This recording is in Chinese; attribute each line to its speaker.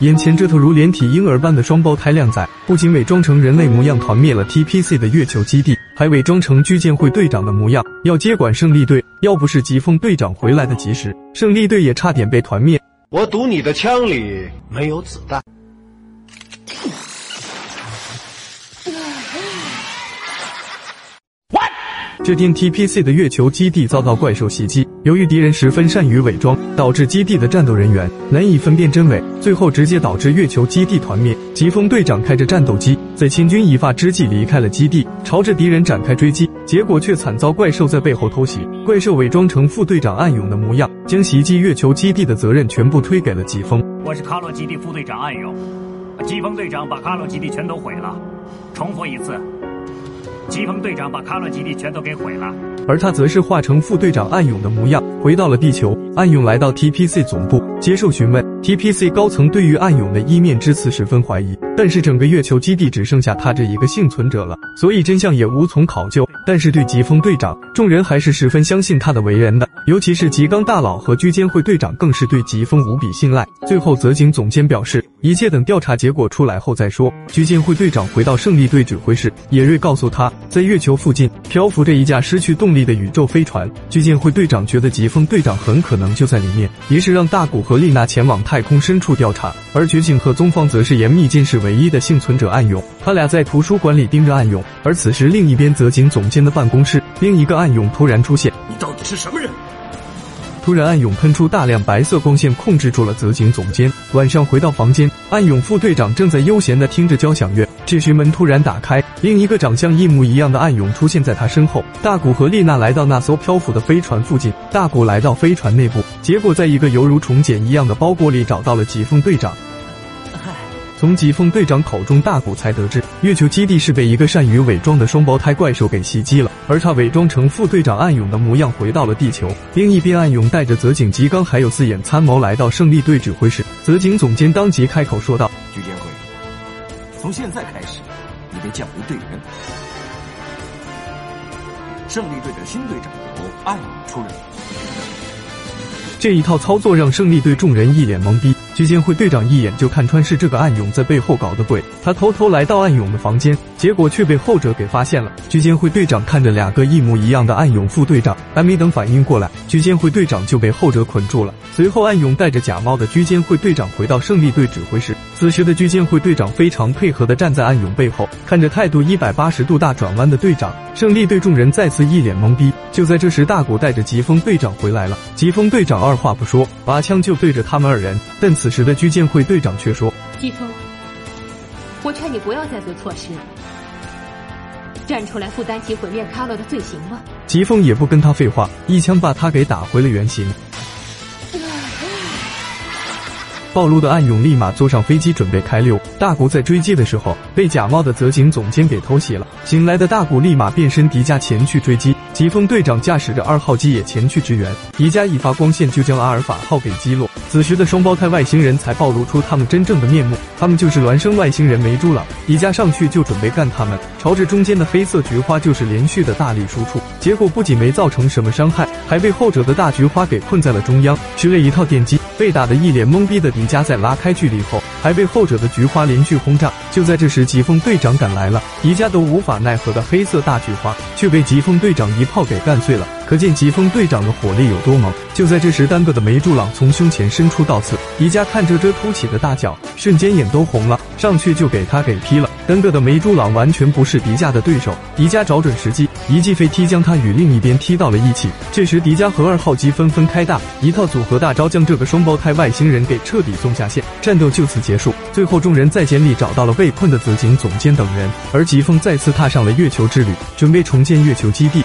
Speaker 1: 眼前这头如连体婴儿般的双胞胎靓仔，不仅伪装成人类模样团灭了 TPC 的月球基地，还伪装成居建会队长的模样，要接管胜利队。要不是疾风队长回来的及时，胜利队也差点被团灭。
Speaker 2: 我赌你的枪里没有子弹。
Speaker 1: 这天，TPC 的月球基地遭到怪兽袭击。由于敌人十分善于伪装，导致基地的战斗人员难以分辨真伪，最后直接导致月球基地团灭。疾风队长开着战斗机，在千钧一发之际离开了基地，朝着敌人展开追击，结果却惨遭怪兽在背后偷袭。怪兽伪装成副队长暗勇的模样，将袭击月球基地的责任全部推给了疾风。
Speaker 3: 我是卡洛基地副队长暗勇，疾风队长把卡洛基地全都毁了。重复一次。疾风队长把卡洛基地全都给毁了，
Speaker 1: 而他则是化成副队长暗勇的模样，回到了地球。暗勇来到 TPC 总部接受询问，TPC 高层对于暗勇的一面之词十分怀疑，但是整个月球基地只剩下他这一个幸存者了，所以真相也无从考究。但是对疾风队长，众人还是十分相信他的为人的，尤其是吉冈大佬和居间会队长更是对疾风无比信赖。最后，泽井总监表示，一切等调查结果出来后再说。居监会队长回到胜利队指挥室，野瑞告诉他。在月球附近漂浮着一架失去动力的宇宙飞船，巨舰会队长觉得疾风队长很可能就在里面，于是让大古和丽娜前往太空深处调查，而觉醒和宗方则是严密监视唯一的幸存者暗涌。他俩在图书馆里盯着暗涌，而此时另一边泽井总监的办公室，另一个暗涌突然出现。
Speaker 4: 你到底是什么人？
Speaker 1: 突然，暗涌喷出大量白色光线，控制住了泽井总监。晚上回到房间，暗涌副队长正在悠闲地听着交响乐。这时门突然打开，另一个长相一模一样的暗涌出现在他身后。大古和丽娜来到那艘漂浮的飞船附近，大古来到飞船内部，结果在一个犹如虫茧一样的包裹里找到了疾风队长。从疾风队长口中，大古才得知月球基地是被一个善于伪装的双胞胎怪兽给袭击了，而他伪装成副队长暗勇的模样回到了地球。另一边，暗勇带着泽井吉刚还有四眼参谋来到胜利队指挥室，泽井总监当即开口说道：“
Speaker 4: 居监会，从现在开始，你被降为队员。胜利队的新队长由暗勇出任。”
Speaker 1: 这一套操作让胜利队众人一脸懵逼。居监会队长一眼就看穿是这个暗涌在背后搞的鬼，他偷偷来到暗涌的房间，结果却被后者给发现了。居监会队长看着两个一模一样的暗涌副队长，还没等反应过来，居监会队长就被后者捆住了。随后，暗涌带着假冒的居监会队长回到胜利队指挥室。此时的居监会队长非常配合的站在暗涌背后，看着态度一百八十度大转弯的队长。胜利队众人再次一脸懵逼。就在这时，大古带着疾风队长回来了。疾风队长二话不说，拔枪就对着他们二人，但此。时的居建会队长却说：“
Speaker 5: 疾风，我劝你不要再做错事了，站出来负担起毁灭卡洛的罪行吧。”
Speaker 1: 疾风也不跟他废话，一枪把他给打回了原形。暴露的暗涌立马坐上飞机准备开溜。大谷在追击的时候被假冒的泽井总监给偷袭了。醒来的大谷立马变身迪迦前去追击。疾风队长驾驶着二号机也前去支援。迪迦一发光线就将阿尔法号给击落。此时的双胞胎外星人才暴露出他们真正的面目，他们就是孪生外星人梅猪郎。迪迦上去就准备干他们，朝着中间的黑色菊花就是连续的大力输出。结果不仅没造成什么伤害，还被后者的大菊花给困在了中央，吃了一套电击。被打得一脸懵逼的迪迦在拉开距离后，还被后者的菊花连续轰炸。就在这时，疾风队长赶来了，迪迦都无法奈何的黑色大菊花却被疾风队长一炮给干碎了。可见疾风队长的火力有多猛。就在这时，单个的梅柱朗从胸前伸出刀刺，迪迦看着这凸起的大脚，瞬间眼都红了，上去就给他给劈了。单个的梅珠朗完全不是迪迦的对手，迪迦找准时机，一记飞踢将他与另一边踢到了一起。这时，迪迦和二号机纷纷开大，一套组合大招将这个双胞胎外星人给彻底送下线，战斗就此结束。最后，众人在监里找到了被困的紫井总监等人，而疾风再次踏上了月球之旅，准备重建月球基地。